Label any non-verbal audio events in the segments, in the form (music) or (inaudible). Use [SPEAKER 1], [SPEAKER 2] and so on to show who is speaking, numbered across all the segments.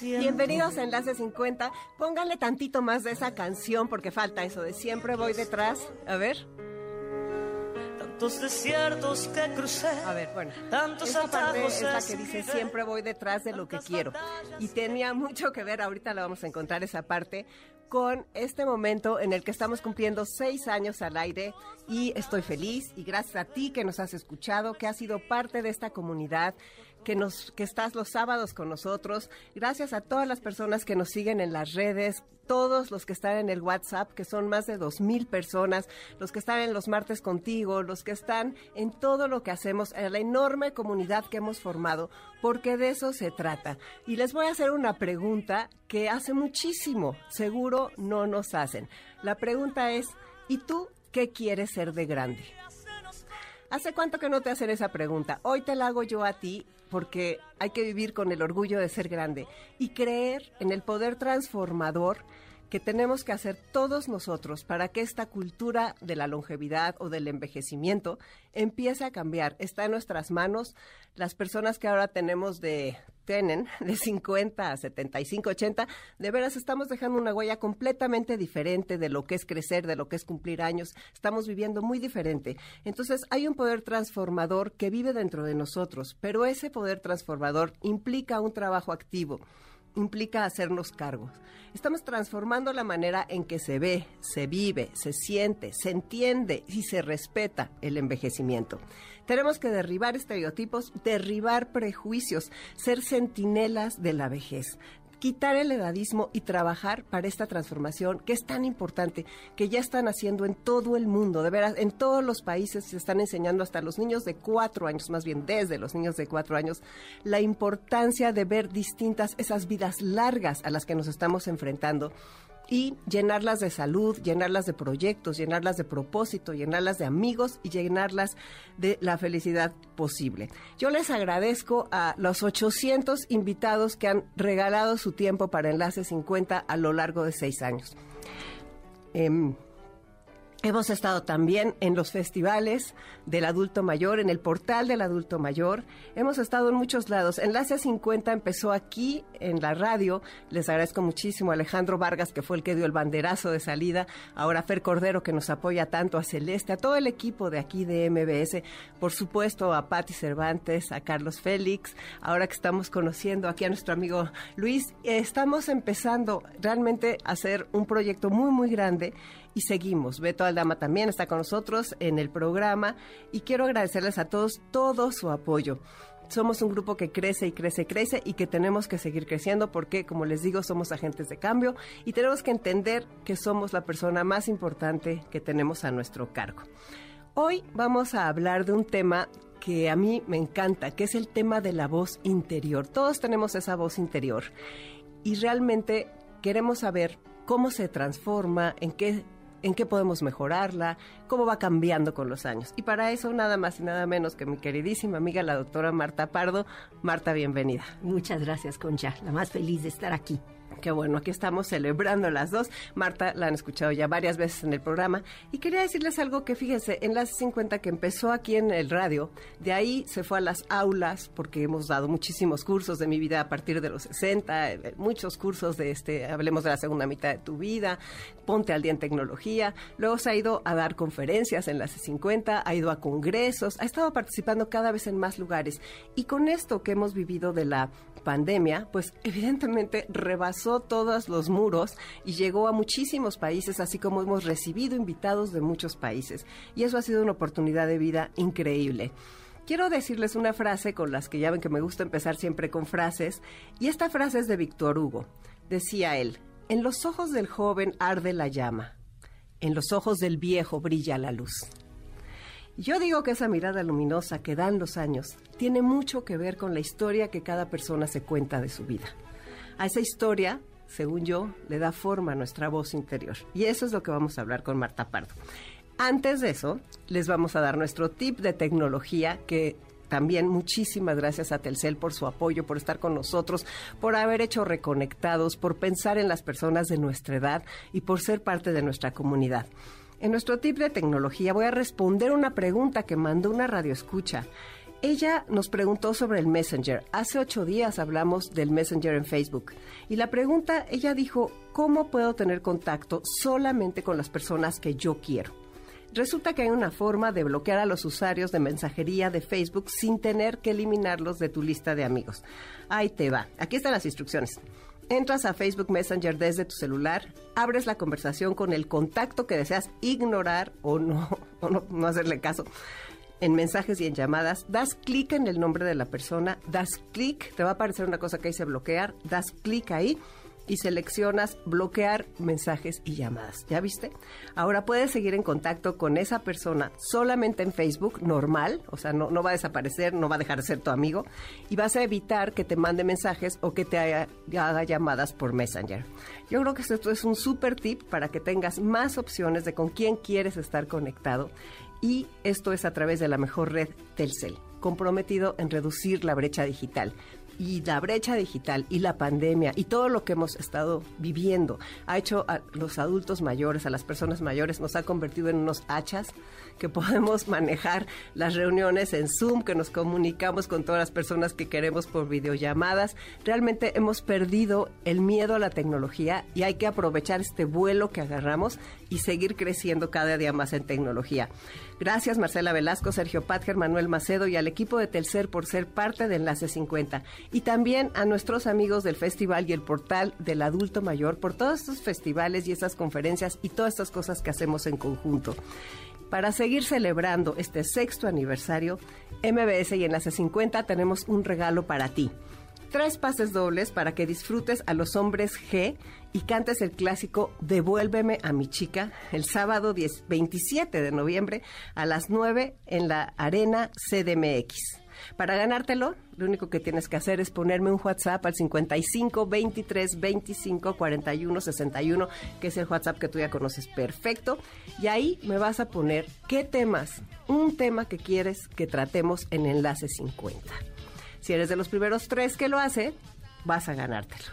[SPEAKER 1] Bienvenidos a Enlace 50. Pónganle tantito más de esa canción porque falta eso de siempre voy detrás. A ver.
[SPEAKER 2] Tantos desiertos que crucé.
[SPEAKER 1] A ver, bueno.
[SPEAKER 2] Tantos
[SPEAKER 1] esa parte es la que dice siempre voy detrás de lo que quiero. Y tenía mucho que ver, ahorita la vamos a encontrar esa parte, con este momento en el que estamos cumpliendo seis años al aire y estoy feliz y gracias a ti que nos has escuchado, que has sido parte de esta comunidad, que nos que estás los sábados con nosotros, gracias a todas las personas que nos siguen en las redes, todos los que están en el WhatsApp, que son más de dos mil personas, los que están en los martes contigo, los que están en todo lo que hacemos, en la enorme comunidad que hemos formado, porque de eso se trata. Y les voy a hacer una pregunta que hace muchísimo, seguro no nos hacen. La pregunta es, ¿y tú qué quieres ser de grande? ¿Hace cuánto que no te hacen esa pregunta? Hoy te la hago yo a ti porque hay que vivir con el orgullo de ser grande. Y creer en el poder transformador que tenemos que hacer todos nosotros para que esta cultura de la longevidad o del envejecimiento empiece a cambiar. Está en nuestras manos. Las personas que ahora tenemos de tienen de 50 a 75, 80, de veras estamos dejando una huella completamente diferente de lo que es crecer, de lo que es cumplir años. Estamos viviendo muy diferente. Entonces, hay un poder transformador que vive dentro de nosotros, pero ese poder transformador implica un trabajo activo implica hacernos cargos. Estamos transformando la manera en que se ve, se vive, se siente, se entiende y se respeta el envejecimiento. Tenemos que derribar estereotipos, derribar prejuicios, ser centinelas de la vejez quitar el edadismo y trabajar para esta transformación que es tan importante, que ya están haciendo en todo el mundo, de veras, en todos los países se están enseñando hasta los niños de cuatro años, más bien desde los niños de cuatro años, la importancia de ver distintas esas vidas largas a las que nos estamos enfrentando y llenarlas de salud, llenarlas de proyectos, llenarlas de propósito, llenarlas de amigos y llenarlas de la felicidad posible. Yo les agradezco a los 800 invitados que han regalado su tiempo para Enlace 50 a lo largo de seis años. Em, Hemos estado también en los festivales del adulto mayor, en el portal del adulto mayor. Hemos estado en muchos lados. Enlace 50 empezó aquí en la radio. Les agradezco muchísimo a Alejandro Vargas, que fue el que dio el banderazo de salida. Ahora Fer Cordero, que nos apoya tanto, a Celeste, a todo el equipo de aquí de MBS. Por supuesto, a Patti Cervantes, a Carlos Félix. Ahora que estamos conociendo aquí a nuestro amigo Luis, estamos empezando realmente a hacer un proyecto muy, muy grande y seguimos. Beto Aldama también está con nosotros en el programa y quiero agradecerles a todos todo su apoyo. Somos un grupo que crece y crece y crece y que tenemos que seguir creciendo porque, como les digo, somos agentes de cambio y tenemos que entender que somos la persona más importante que tenemos a nuestro cargo. Hoy vamos a hablar de un tema que a mí me encanta, que es el tema de la voz interior. Todos tenemos esa voz interior y realmente queremos saber cómo se transforma, en qué en qué podemos mejorarla, cómo va cambiando con los años. Y para eso nada más y nada menos que mi queridísima amiga la doctora Marta Pardo. Marta, bienvenida.
[SPEAKER 3] Muchas gracias, Concha. La más feliz de estar aquí.
[SPEAKER 1] Qué bueno, aquí estamos celebrando las dos. Marta la han escuchado ya varias veces en el programa. Y quería decirles algo que fíjense, en las 50 que empezó aquí en el radio, de ahí se fue a las aulas, porque hemos dado muchísimos cursos de mi vida a partir de los 60, eh, muchos cursos de este, hablemos de la segunda mitad de tu vida, ponte al día en tecnología. Luego se ha ido a dar conferencias en las 50, ha ido a congresos, ha estado participando cada vez en más lugares. Y con esto que hemos vivido de la pandemia, pues evidentemente rebasó todos los muros y llegó a muchísimos países, así como hemos recibido invitados de muchos países. Y eso ha sido una oportunidad de vida increíble. Quiero decirles una frase con las que ya ven que me gusta empezar siempre con frases, y esta frase es de Víctor Hugo. Decía él, en los ojos del joven arde la llama, en los ojos del viejo brilla la luz. Yo digo que esa mirada luminosa que dan los años tiene mucho que ver con la historia que cada persona se cuenta de su vida. A esa historia según yo, le da forma a nuestra voz interior. Y eso es lo que vamos a hablar con Marta Pardo. Antes de eso, les vamos a dar nuestro tip de tecnología que también muchísimas gracias a Telcel por su apoyo, por estar con nosotros, por haber hecho reconectados, por pensar en las personas de nuestra edad y por ser parte de nuestra comunidad. En nuestro tip de tecnología voy a responder una pregunta que mandó una radioescucha. Ella nos preguntó sobre el Messenger. Hace ocho días hablamos del Messenger en Facebook. Y la pregunta, ella dijo, ¿cómo puedo tener contacto solamente con las personas que yo quiero? Resulta que hay una forma de bloquear a los usuarios de mensajería de Facebook sin tener que eliminarlos de tu lista de amigos. Ahí te va. Aquí están las instrucciones. Entras a Facebook Messenger desde tu celular, abres la conversación con el contacto que deseas ignorar o no, (laughs) o no, no hacerle caso. En mensajes y en llamadas, das clic en el nombre de la persona, das clic, te va a aparecer una cosa que dice bloquear, das clic ahí y seleccionas bloquear mensajes y llamadas. ¿Ya viste? Ahora puedes seguir en contacto con esa persona solamente en Facebook, normal, o sea, no, no va a desaparecer, no va a dejar de ser tu amigo, y vas a evitar que te mande mensajes o que te haga, llamadas por Messenger. Yo creo que esto es un súper tip para que tengas más opciones de con quién quieres estar conectado y esto es a través de la mejor red Telcel, comprometido en reducir la brecha digital. Y la brecha digital y la pandemia y todo lo que hemos estado viviendo ha hecho a los adultos mayores, a las personas mayores, nos ha convertido en unos hachas que podemos manejar las reuniones en Zoom, que nos comunicamos con todas las personas que queremos por videollamadas. Realmente hemos perdido el miedo a la tecnología y hay que aprovechar este vuelo que agarramos y seguir creciendo cada día más en tecnología. Gracias Marcela Velasco, Sergio Patger, Manuel Macedo y al equipo de Telcer por ser parte de Enlace 50. Y también a nuestros amigos del festival y el portal del adulto mayor por todos estos festivales y estas conferencias y todas estas cosas que hacemos en conjunto. Para seguir celebrando este sexto aniversario, MBS y Enlace 50 tenemos un regalo para ti. Tres pases dobles para que disfrutes a los hombres G y cantes el clásico Devuélveme a mi chica el sábado 10, 27 de noviembre a las 9 en la Arena CDMX. Para ganártelo, lo único que tienes que hacer es ponerme un WhatsApp al 55 23 25 41 61, que es el WhatsApp que tú ya conoces perfecto. Y ahí me vas a poner qué temas, un tema que quieres que tratemos en Enlace 50. Si eres de los primeros tres que lo hace, vas a ganártelo.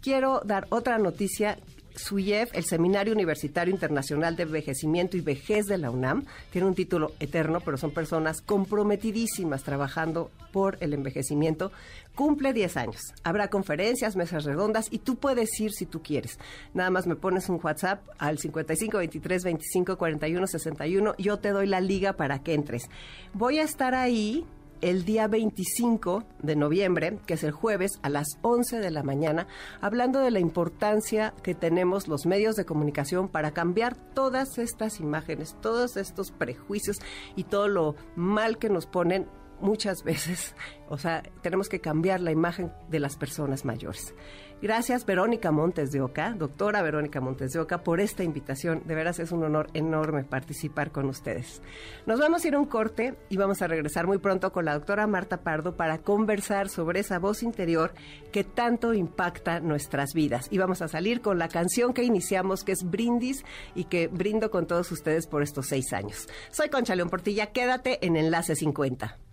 [SPEAKER 1] Quiero dar otra noticia SUYEF, el Seminario Universitario Internacional de Envejecimiento y Vejez de la UNAM, tiene un título eterno, pero son personas comprometidísimas trabajando por el envejecimiento. Cumple 10 años. Habrá conferencias, mesas redondas y tú puedes ir si tú quieres. Nada más me pones un WhatsApp al 55 23 25 41 61. Yo te doy la liga para que entres. Voy a estar ahí el día 25 de noviembre, que es el jueves a las 11 de la mañana, hablando de la importancia que tenemos los medios de comunicación para cambiar todas estas imágenes, todos estos prejuicios y todo lo mal que nos ponen muchas veces. O sea, tenemos que cambiar la imagen de las personas mayores. Gracias, Verónica Montes de Oca, doctora Verónica Montes de Oca, por esta invitación. De veras es un honor enorme participar con ustedes. Nos vamos a ir a un corte y vamos a regresar muy pronto con la doctora Marta Pardo para conversar sobre esa voz interior que tanto impacta nuestras vidas. Y vamos a salir con la canción que iniciamos, que es Brindis y que brindo con todos ustedes por estos seis años. Soy Concha León Portilla, quédate en Enlace 50.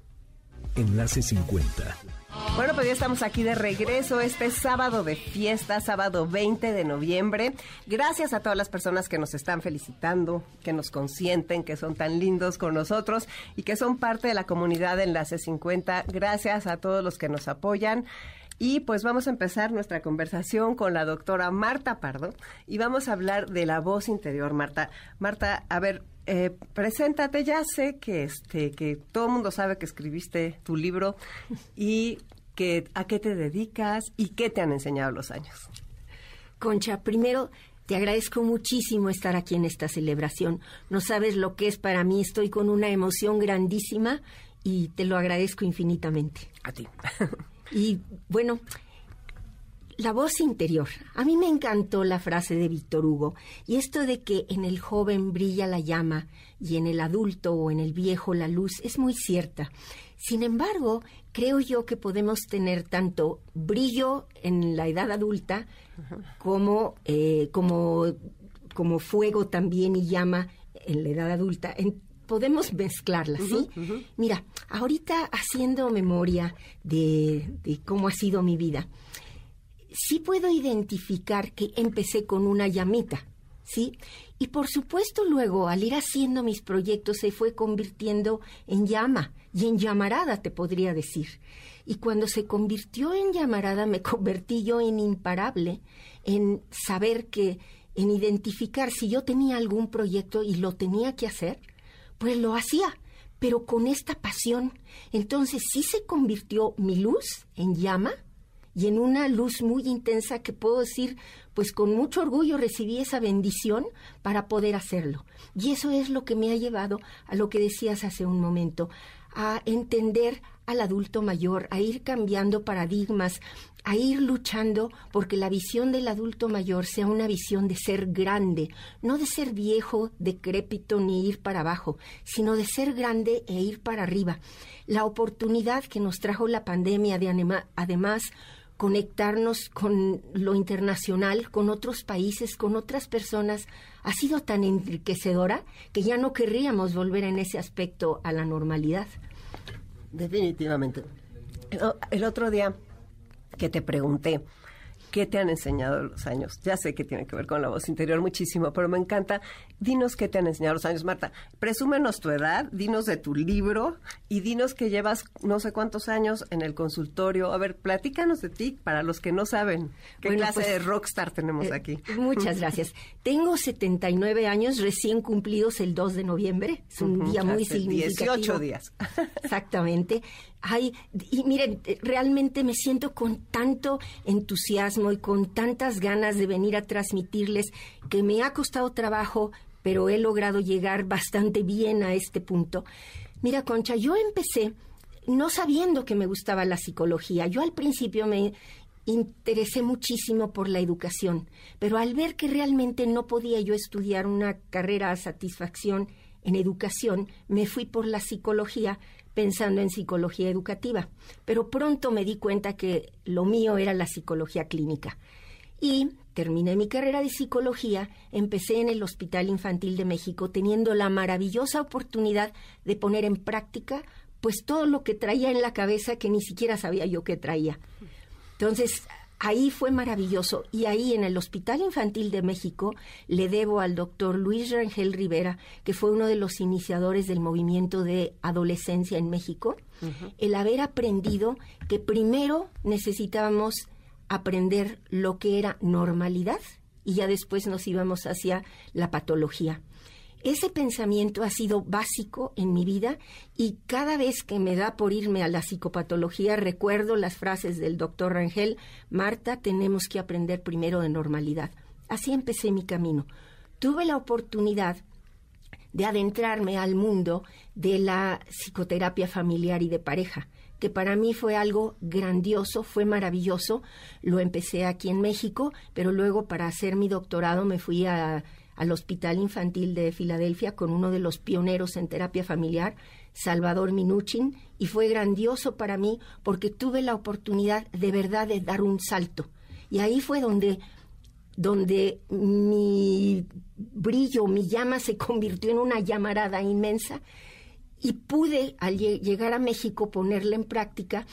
[SPEAKER 4] Enlace 50
[SPEAKER 1] bueno, pues ya estamos aquí de regreso este sábado de fiesta, sábado 20 de noviembre. Gracias a todas las personas que nos están felicitando, que nos consienten, que son tan lindos con nosotros y que son parte de la comunidad de Enlace 50. Gracias a todos los que nos apoyan. Y pues vamos a empezar nuestra conversación con la doctora Marta Pardo y vamos a hablar de la voz interior, Marta. Marta, a ver, eh, preséntate, ya sé que este que todo el mundo sabe que escribiste tu libro y que a qué te dedicas y qué te han enseñado los años.
[SPEAKER 3] Concha, primero te agradezco muchísimo estar aquí en esta celebración. No sabes lo que es para mí, estoy con una emoción grandísima y te lo agradezco infinitamente.
[SPEAKER 1] A ti.
[SPEAKER 3] Y bueno, la voz interior. A mí me encantó la frase de Víctor Hugo y esto de que en el joven brilla la llama y en el adulto o en el viejo la luz es muy cierta. Sin embargo, creo yo que podemos tener tanto brillo en la edad adulta como, eh, como, como fuego también y llama en la edad adulta. Podemos mezclarlas, ¿sí? Mira, ahorita haciendo memoria de, de cómo ha sido mi vida, sí puedo identificar que empecé con una llamita, ¿sí? Y por supuesto luego, al ir haciendo mis proyectos, se fue convirtiendo en llama y en llamarada, te podría decir. Y cuando se convirtió en llamarada, me (laughs) convertí yo en imparable, en saber que, en identificar si yo tenía algún proyecto y lo tenía que hacer, pues lo hacía, pero con esta pasión. Entonces sí se convirtió mi luz en llama y en una luz muy intensa que puedo decir, pues con mucho orgullo recibí esa bendición para poder hacerlo. Y eso es lo que me ha llevado a lo que decías hace un momento, a entender al adulto mayor, a ir cambiando paradigmas, a ir luchando porque la visión del adulto mayor sea una visión de ser grande, no de ser viejo, decrépito ni ir para abajo, sino de ser grande e ir para arriba. La oportunidad que nos trajo la pandemia de además conectarnos con lo internacional, con otros países, con otras personas, ha sido tan enriquecedora que ya no querríamos volver en ese aspecto a la normalidad.
[SPEAKER 1] Definitivamente. El otro día que te pregunté, ¿Qué te han enseñado los años? Ya sé que tiene que ver con la voz interior muchísimo, pero me encanta. Dinos qué te han enseñado los años, Marta. Presúmenos tu edad, dinos de tu libro y dinos que llevas no sé cuántos años en el consultorio. A ver, platícanos de ti para los que no saben qué clase pues, de rockstar tenemos eh, aquí.
[SPEAKER 3] Muchas (laughs) gracias. Tengo 79 años recién cumplidos el 2 de noviembre. Es un día muy significativo.
[SPEAKER 1] 18 días. (laughs)
[SPEAKER 3] Exactamente. Ay, y miren, realmente me siento con tanto entusiasmo y con tantas ganas de venir a transmitirles que me ha costado trabajo, pero he logrado llegar (laughs) bastante bien a este punto. Mira, Concha, yo empecé no sabiendo que me gustaba la psicología. Yo al principio me interesé muchísimo por la educación, pero al ver que realmente no podía yo estudiar una carrera a satisfacción en educación, me fui por la psicología pensando en psicología educativa, pero pronto me di cuenta que lo mío era la psicología clínica. Y terminé mi carrera de psicología, empecé en el Hospital Infantil de México teniendo la maravillosa oportunidad de poner en práctica pues todo lo que traía en la cabeza que ni siquiera sabía yo que traía. Entonces, Ahí fue maravilloso y ahí en el Hospital Infantil de México le debo al doctor Luis Rangel Rivera, que fue uno de los iniciadores del movimiento de adolescencia en México, el haber aprendido que primero necesitábamos aprender lo que era normalidad y ya después nos íbamos hacia la patología. Ese pensamiento ha sido básico en mi vida y cada vez que me da por irme a la psicopatología recuerdo las frases del doctor Rangel, Marta, tenemos que aprender primero de normalidad. Así empecé mi camino. Tuve la oportunidad de adentrarme al mundo de la psicoterapia familiar y de pareja, que para mí fue algo grandioso, fue maravilloso. Lo empecé aquí en México, pero luego para hacer mi doctorado me fui a al Hospital Infantil de Filadelfia con uno de los pioneros en terapia familiar, Salvador Minuchin, y fue grandioso para mí porque tuve la oportunidad de verdad de dar un salto. Y ahí fue donde donde mi brillo, mi llama se convirtió en una llamarada inmensa y pude al llegar a México ponerla en práctica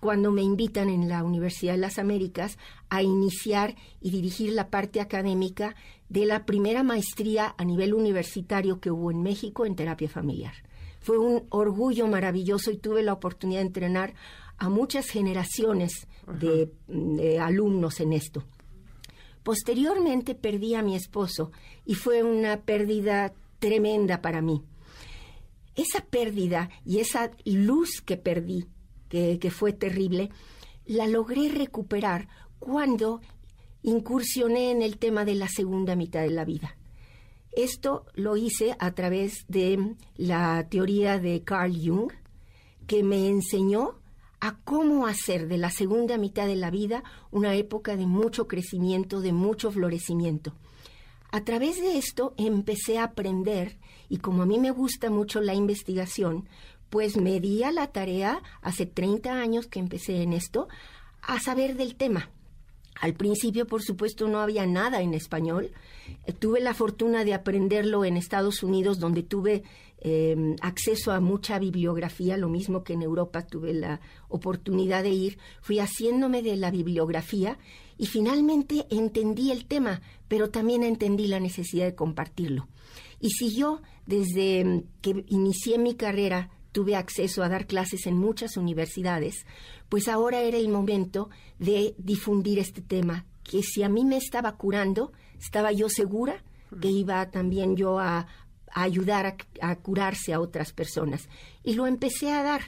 [SPEAKER 3] cuando me invitan en la Universidad de las Américas a iniciar y dirigir la parte académica de la primera maestría a nivel universitario que hubo en México en terapia familiar. Fue un orgullo maravilloso y tuve la oportunidad de entrenar a muchas generaciones de, de alumnos en esto. Posteriormente perdí a mi esposo y fue una pérdida tremenda para mí esa pérdida y esa luz que perdí, que, fue terrible, la logré recuperar cuando incursioné en el tema de la segunda mitad de la vida. Esto lo hice a través de la teoría de Carl Jung, que me enseñó a cómo hacer de la segunda mitad de la vida una época de mucho crecimiento, de mucho florecimiento. A través de esto empecé a aprender y como a mí me gusta mucho la investigación, pues me di a la tarea, hace 30 años que empecé en esto, a saber del tema. Al principio, por supuesto, no había nada en español. Eh, tuve la fortuna de aprenderlo en Estados Unidos, donde tuve eh, acceso a mucha bibliografía, lo mismo que en Europa tuve la oportunidad de ir. Fui haciéndome de la bibliografía y finalmente entendí el tema, pero también entendí la necesidad de compartirlo. Y si yo, desde mm, que inicié mi carrera, tuve acceso a dar clases en muchas universidades, pues ahora era el momento de difundir este tema, que si a mí me estaba curando, estaba yo segura que iba también yo a, ayudar a, a, curarse a otras personas. Y lo empecé a dar.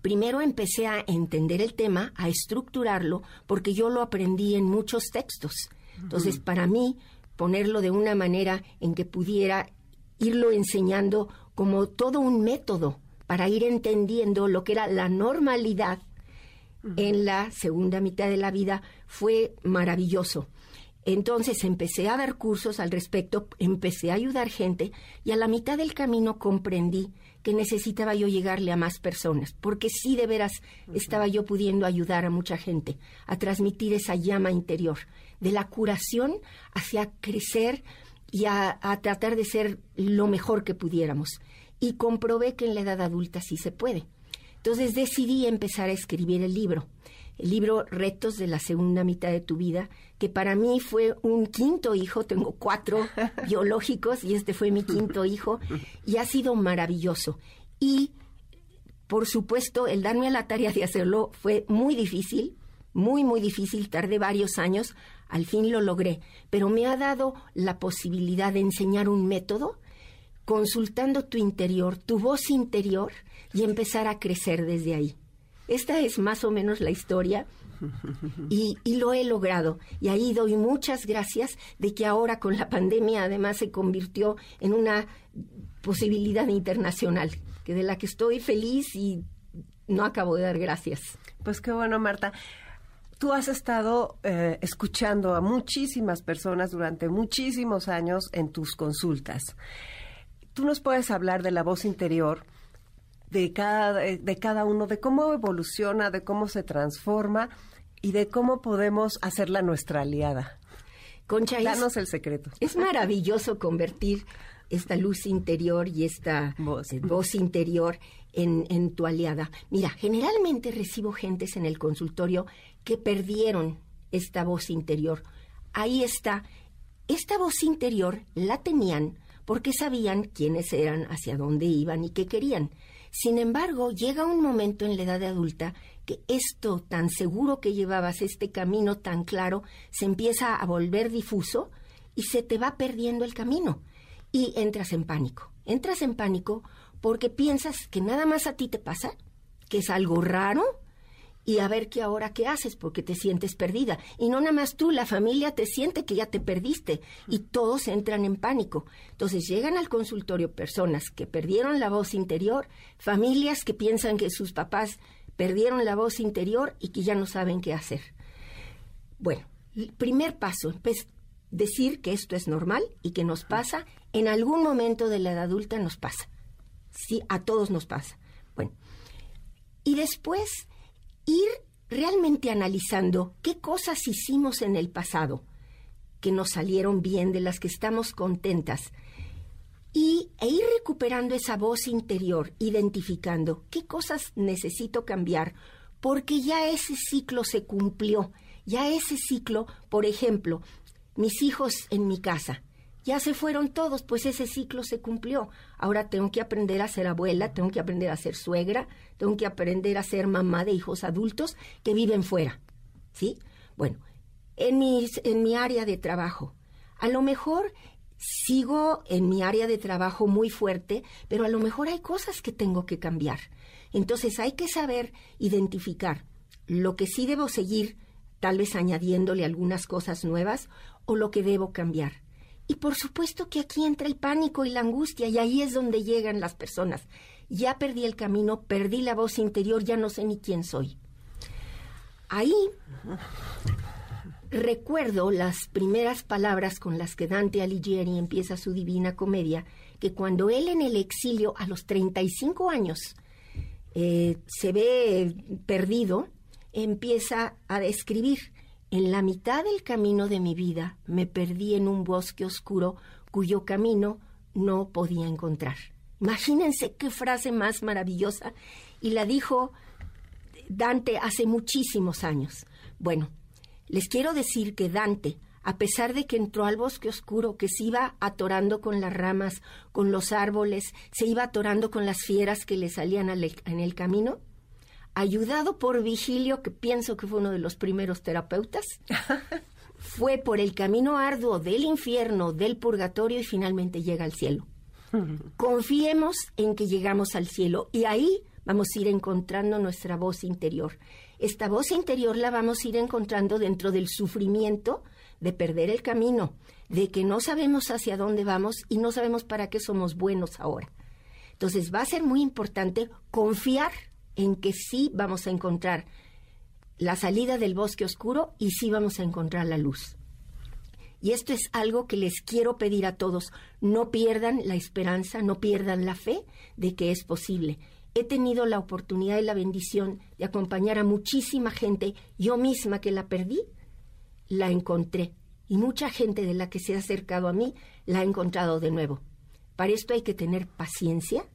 [SPEAKER 3] Primero empecé a entender el tema, a estructurarlo, porque yo lo aprendí en muchos textos. Entonces, para mí, ponerlo de una manera en que pudiera irlo enseñando como todo un método para ir entendiendo lo que era la normalidad en la segunda mitad de la vida fue maravilloso. Entonces empecé a dar cursos al respecto, empecé a ayudar gente y a la mitad del camino comprendí que necesitaba yo llegarle a más personas, porque sí de veras estaba yo pudiendo ayudar a mucha gente a transmitir esa llama interior, de la curación hacia crecer y a, a tratar de ser lo mejor que pudiéramos. Y comprobé que en la edad adulta sí se puede. Entonces decidí empezar a escribir el libro el libro Retos de la segunda mitad de tu vida, que para mí fue un quinto hijo, tengo cuatro (laughs) biológicos y este fue mi quinto hijo, y ha sido maravilloso. Y, por supuesto, el darme a la tarea de hacerlo fue muy difícil, muy, muy difícil, tardé varios años, al fin lo logré, pero me ha dado la posibilidad de enseñar un método consultando tu interior, tu voz interior, y empezar a crecer desde ahí. Esta es más o menos la historia y, lo he logrado. Y ahí doy muchas gracias de que ahora con la pandemia además se convirtió en una posibilidad internacional, que de la que estoy feliz y no acabo de dar gracias.
[SPEAKER 1] Pues qué bueno, Marta. Tú has estado eh, escuchando a muchísimas personas durante muchísimos años en tus consultas. Tú nos puedes hablar de la voz interior de cada, de cada uno, de cómo evoluciona, de cómo se transforma y de cómo podemos hacerla nuestra aliada.
[SPEAKER 3] Concha,
[SPEAKER 1] Danos el secreto.
[SPEAKER 3] Es maravilloso convertir esta luz interior y esta voz, voz interior en, tu aliada. Mira, generalmente recibo gentes en el consultorio que perdieron esta voz interior. Ahí está. Esta voz interior la tenían porque sabían quiénes eran, hacia dónde iban y qué querían. Sin embargo, llega un momento en la edad adulta que esto tan seguro que llevabas, este camino tan claro, se empieza a volver difuso y se te va perdiendo el camino. Y entras en pánico. Entras en pánico porque piensas que nada más a ti te pasa, que es algo raro, y a ver qué ahora qué haces porque te sientes perdida. Y no nada más tú, la familia te siente que ya te perdiste y todos entran en pánico. Entonces llegan al consultorio personas que perdieron la voz interior, familias que piensan que sus papás perdieron la voz interior y que ya no saben qué hacer. Bueno, primer paso, es decir que esto es normal y que nos pasa, en algún momento de la edad adulta nos pasa. Sí, a todos nos pasa. Bueno, y después ir realmente analizando qué cosas hicimos en el pasado que nos salieron bien, de las que estamos contentas, y, e ir recuperando esa voz interior, identificando qué cosas necesito cambiar, porque ya ese ciclo se cumplió, ya ese ciclo, por ejemplo, mis hijos en mi casa, ya se fueron todos, pues ese ciclo se cumplió. Ahora tengo que aprender a ser abuela, tengo que aprender a ser suegra, tengo que aprender a ser mamá de hijos adultos que viven fuera. ¿Sí? Bueno, en, mis, en mi área de trabajo, a lo mejor sigo en mi área de trabajo muy fuerte, pero a lo mejor hay cosas que tengo que cambiar. Entonces hay que saber identificar lo que sí debo seguir, tal vez añadiéndole algunas cosas nuevas, o lo que debo cambiar. Y por supuesto que aquí entra el pánico y la angustia y ahí es donde llegan las personas. ya perdí el camino, perdí la voz interior, ya no sé ni quién soy. Ahí recuerdo las primeras palabras con las que Dante Alighieri empieza su Divina Comedia, que cuando él en el exilio a los 35 años eh, se ve perdido, empieza a describir, en la mitad del camino de mi vida me perdí en un bosque oscuro cuyo camino no podía encontrar. Imagínense qué frase más maravillosa. Y la dijo Dante hace muchísimos años. Bueno, les quiero decir que Dante, a pesar de que entró al bosque oscuro, que se iba atorando con las ramas, con los árboles, se iba atorando con las fieras que le salían en el camino, ayudado por Vigilio, que pienso que fue uno de los primeros terapeutas, (laughs) fue por el camino arduo del infierno, del purgatorio y finalmente llega al cielo. (laughs) Confiemos en que llegamos al cielo y ahí vamos a ir encontrando nuestra voz interior. Esta voz interior la vamos a ir encontrando dentro del sufrimiento de perder el camino, de que no sabemos hacia dónde vamos y no sabemos para qué somos buenos ahora. Entonces va a ser muy importante confiar en que sí vamos a encontrar la salida del bosque oscuro y sí vamos a encontrar la luz. Y esto es algo que les quiero pedir a todos. No pierdan la esperanza, no pierdan la fe de que es posible. He tenido la oportunidad y la bendición de acompañar a muchísima gente. Yo misma que la perdí, la encontré. Y mucha gente de la que se ha acercado a mí la ha encontrado de nuevo. Para esto hay que tener paciencia,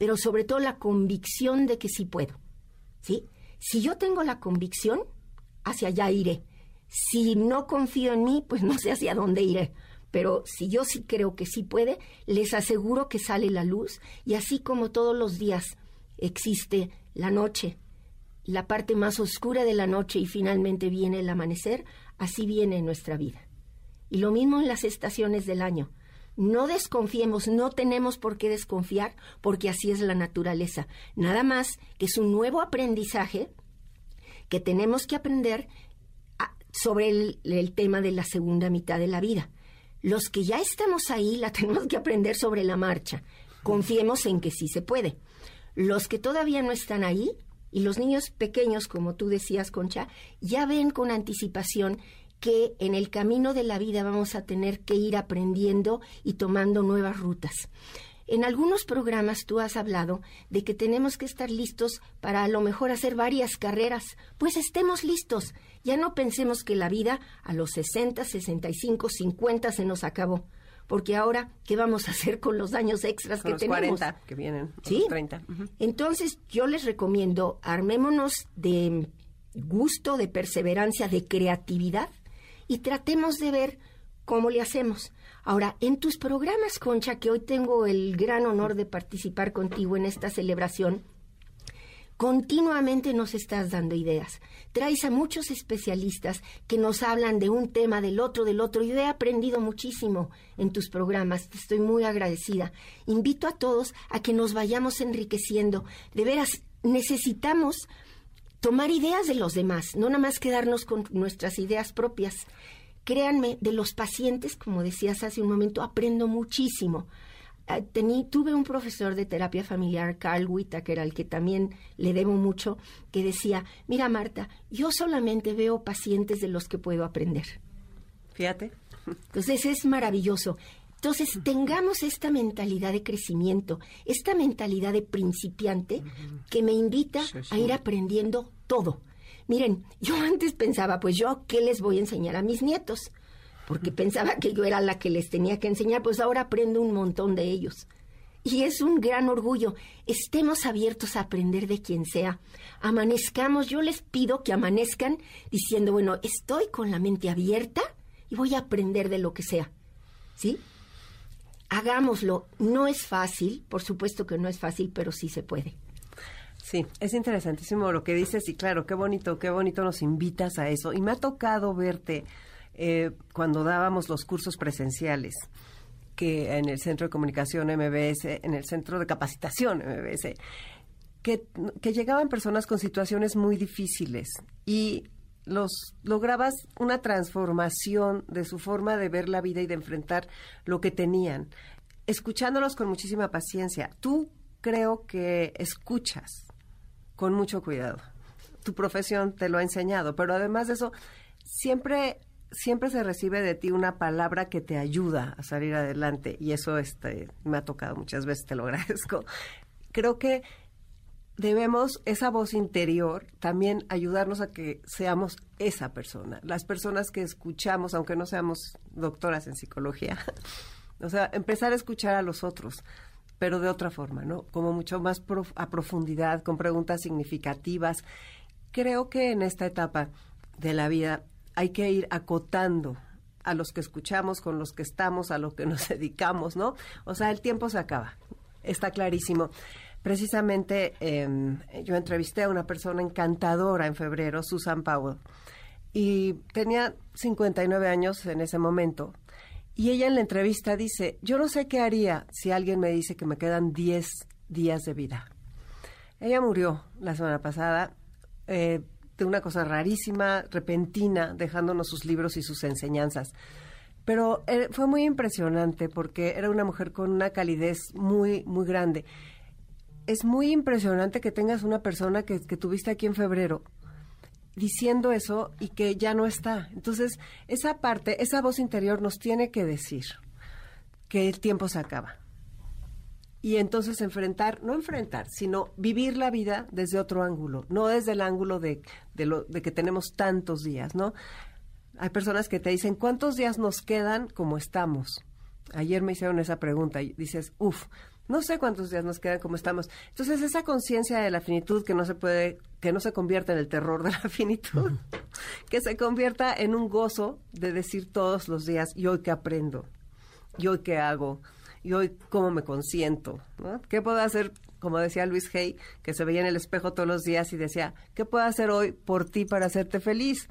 [SPEAKER 3] pero sobre todo la convicción de que sí puedo. ¿Sí? Si yo tengo la convicción, hacia allá iré. Si no confío en mí, pues no sé hacia dónde iré. Pero si yo sí creo que sí puede, les aseguro que sale la luz y así como todos los días existe la noche, la parte más oscura de la noche y finalmente viene el amanecer, así viene nuestra vida. Y lo mismo en las estaciones del año. No desconfiemos, no tenemos por qué desconfiar, porque así es la naturaleza. Nada más que es un nuevo aprendizaje que tenemos que aprender sobre el, tema de la segunda mitad de la vida. Los que ya estamos ahí la (laughs) tenemos que aprender sobre la marcha. Confiemos en que sí se puede. Los que todavía no están ahí, y los niños pequeños, como tú decías, Concha, ya ven con anticipación que en el camino de la vida vamos a tener que ir aprendiendo y tomando nuevas rutas. En algunos programas tú has hablado de que tenemos que estar listos para a lo mejor hacer varias carreras. Pues estemos listos. Ya no pensemos que la vida a los 60, 65, 50 se nos acabó. Porque ahora, ¿qué vamos a hacer con los años extras que
[SPEAKER 1] los
[SPEAKER 3] tenemos?
[SPEAKER 1] 40 que vienen.
[SPEAKER 3] Sí.
[SPEAKER 1] 30.
[SPEAKER 3] Entonces, yo les recomiendo, armémonos de gusto, de perseverancia, de creatividad y tratemos de ver cómo le hacemos. Ahora, en tus programas, Concha, que hoy tengo el gran honor de participar contigo en esta celebración, continuamente nos estás dando ideas. Traes a muchos especialistas que nos hablan de un tema, del otro, del otro. Yo he aprendido muchísimo en tus programas. Te estoy muy agradecida. Invito a todos a que nos vayamos enriqueciendo. De veras, necesitamos tomar ideas de los demás, no nada más quedarnos con nuestras ideas propias. Créanme, de los pacientes, como decías hace un momento, aprendo muchísimo. Ah, tení, tuve un profesor de terapia familiar, Carl Whittaker, al que también le debo mucho, que decía, mira Marta, yo solamente veo pacientes de los que puedo aprender.
[SPEAKER 1] Fíjate.
[SPEAKER 3] Entonces es maravilloso. Entonces, tengamos esta mentalidad de crecimiento, esta mentalidad de principiante que me invita a ir aprendiendo todo. Miren, yo (laughs) antes pensaba, pues yo, ¿qué les voy a enseñar a mis nietos? Porque pensaba que yo era la que les tenía que enseñar, pues ahora aprendo un montón de ellos. Y es un gran orgullo. Estemos abiertos a aprender de quien sea. Amanezcamos, yo les pido que amanezcan diciendo, bueno, estoy con la mente abierta y voy a aprender de lo que sea. ¿Sí? Hagámoslo. No es fácil, por supuesto que no es fácil, pero sí se puede.
[SPEAKER 1] Sí, es interesantísimo lo que dices y claro, qué bonito, qué bonito nos invitas a eso. Y me ha tocado verte eh, cuando dábamos los cursos presenciales que en el Centro de Comunicación MBS, en el Centro de Capacitación MBS, que, que llegaban personas con situaciones muy difíciles y los lograbas una transformación de su forma de ver la vida y de enfrentar lo que tenían, escuchándolos con muchísima paciencia. Tú creo que escuchas con mucho cuidado. Tu profesión te lo ha enseñado, pero además de eso, siempre siempre se recibe de ti una palabra que te ayuda a salir adelante y eso este me ha tocado muchas veces, te lo (laughs) agradezco. Creo que debemos esa voz interior también ayudarnos a que seamos esa persona, las personas que escuchamos, aunque no seamos doctoras en psicología. (laughs) o sea, empezar a escuchar a los otros, pero de otra forma, ¿no? Como mucho más a profundidad, con preguntas significativas. Creo que en esta etapa de la vida hay que ir acotando a los que escuchamos, con los que estamos, a lo que nos (laughs) dedicamos, ¿no? O sea, el tiempo se acaba, está clarísimo. Precisamente em, yo entrevisté a una persona encantadora en febrero, Susan Powell, y tenía 59 años en ese momento, y ella en la entrevista dice, yo no sé qué haría si alguien me dice que me quedan 10 días de vida. Ella murió la semana pasada eh, de una cosa rarísima, repentina, dejándonos sus libros y sus enseñanzas. Pero eh, fue muy impresionante porque era una mujer con una calidez muy, muy grande. Es muy impresionante que tengas una persona que, tuviste aquí en febrero diciendo eso y que ya no está. Entonces, esa parte, esa voz interior nos tiene que decir que el tiempo se acaba. Y entonces enfrentar, no enfrentar, sino vivir la vida desde otro ángulo, no desde el ángulo de, de, lo, de que tenemos tantos días, ¿no? Hay personas que te dicen, ¿cuántos días nos quedan como estamos? Ayer me hicieron esa pregunta y dices, uff, no sé cuántos días nos quedan como estamos. Entonces, esa conciencia de la finitud que no se puede, que no se convierta en el terror de la (laughs) finitud, que se convierta en un gozo de decir todos los días, ¿y hoy qué aprendo? ¿Y hoy qué hago? ¿Y hoy cómo me consiento? ¿Qué puedo hacer? Como decía Luis Hay, que se veía en el espejo todos los días y decía, ¿qué puedo hacer hoy por ti para hacerte feliz?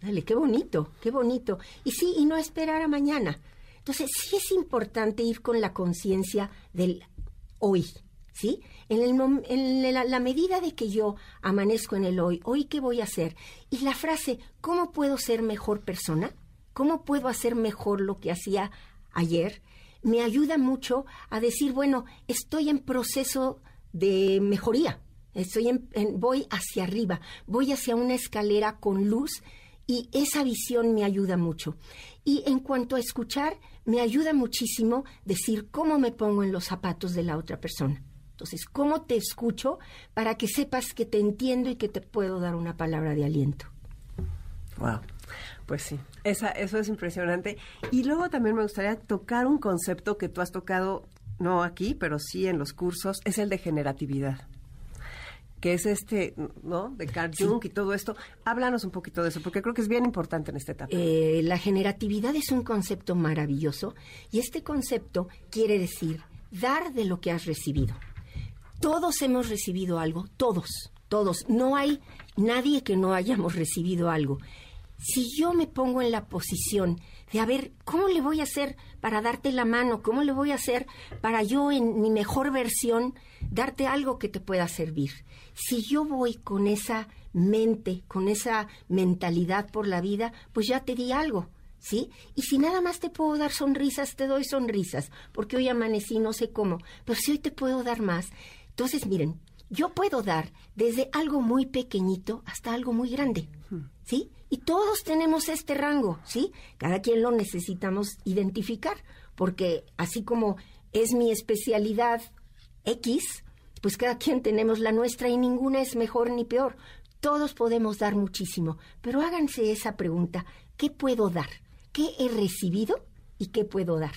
[SPEAKER 3] Dale, qué bonito, qué bonito. Y sí, y no esperar a mañana. Entonces, sí es importante ir con la conciencia del hoy, ¿sí? En, el, en la, medida de que yo amanezco en el hoy, hoy qué voy a hacer. Y la frase, ¿cómo puedo ser mejor persona? ¿Cómo puedo hacer mejor lo que hacía ayer? Me ayuda mucho a decir, bueno, estoy en proceso de mejoría. Estoy en, voy hacia arriba, voy hacia una escalera con luz y esa visión me ayuda mucho. Y en cuanto a escuchar, me ayuda muchísimo decir cómo me pongo en los zapatos de la otra persona. Entonces, ¿cómo te escucho para que sepas que te entiendo y que te puedo dar una palabra de aliento?
[SPEAKER 1] Wow. Pues sí, esa, eso es impresionante. Y luego también me gustaría tocar un concepto que tú has tocado, no aquí, pero sí en los cursos, es el de generatividad que es este, ¿no? De Carl Jung y todo esto. Háblanos un poquito de eso, porque creo que es bien importante en esta etapa.
[SPEAKER 3] Eh, la generatividad es un concepto maravilloso y este concepto quiere decir dar de lo que has recibido. Todos hemos recibido algo, todos, todos. No hay nadie que no hayamos recibido algo. Si yo me pongo en la posición de a ver, ¿cómo le voy a hacer para darte la mano? ¿Cómo le voy a hacer para yo en mi mejor versión darte algo que te pueda servir? Si yo voy con esa mente, con esa mentalidad por la vida, pues ya te di algo. ¿Sí? Y si nada más te puedo dar sonrisas, te doy sonrisas, porque hoy amanecí no sé cómo, pero si hoy te puedo dar más. Entonces, miren, yo puedo dar desde algo muy pequeñito hasta algo muy grande, ¿sí? Y todos tenemos este rango, ¿sí? Cada quien lo necesitamos identificar, porque así como es mi especialidad X, pues cada quien tenemos la nuestra y ninguna es mejor ni peor. Todos podemos dar muchísimo, pero háganse esa pregunta, ¿qué puedo dar? ¿Qué he recibido y qué puedo dar?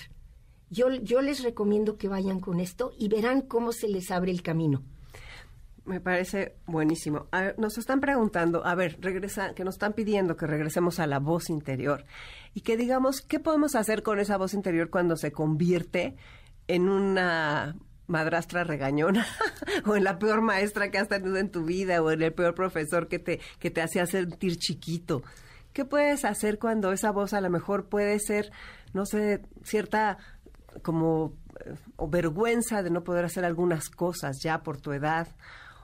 [SPEAKER 3] Yo, yo les recomiendo que vayan con esto y verán cómo se les abre el camino.
[SPEAKER 1] Me parece buenísimo. nos están preguntando, a ver, regresa, que nos están pidiendo que regresemos a la voz interior y que digamos, ¿qué podemos hacer con esa voz interior cuando se convierte en una madrastra regañona (laughs) o en la peor maestra que has tenido en tu vida o en el peor profesor que te, que te hacía sentir chiquito. ¿Qué puedes hacer cuando esa voz a lo mejor puede ser, no sé, cierta como eh, vergüenza de no poder hacer algunas cosas ya por tu edad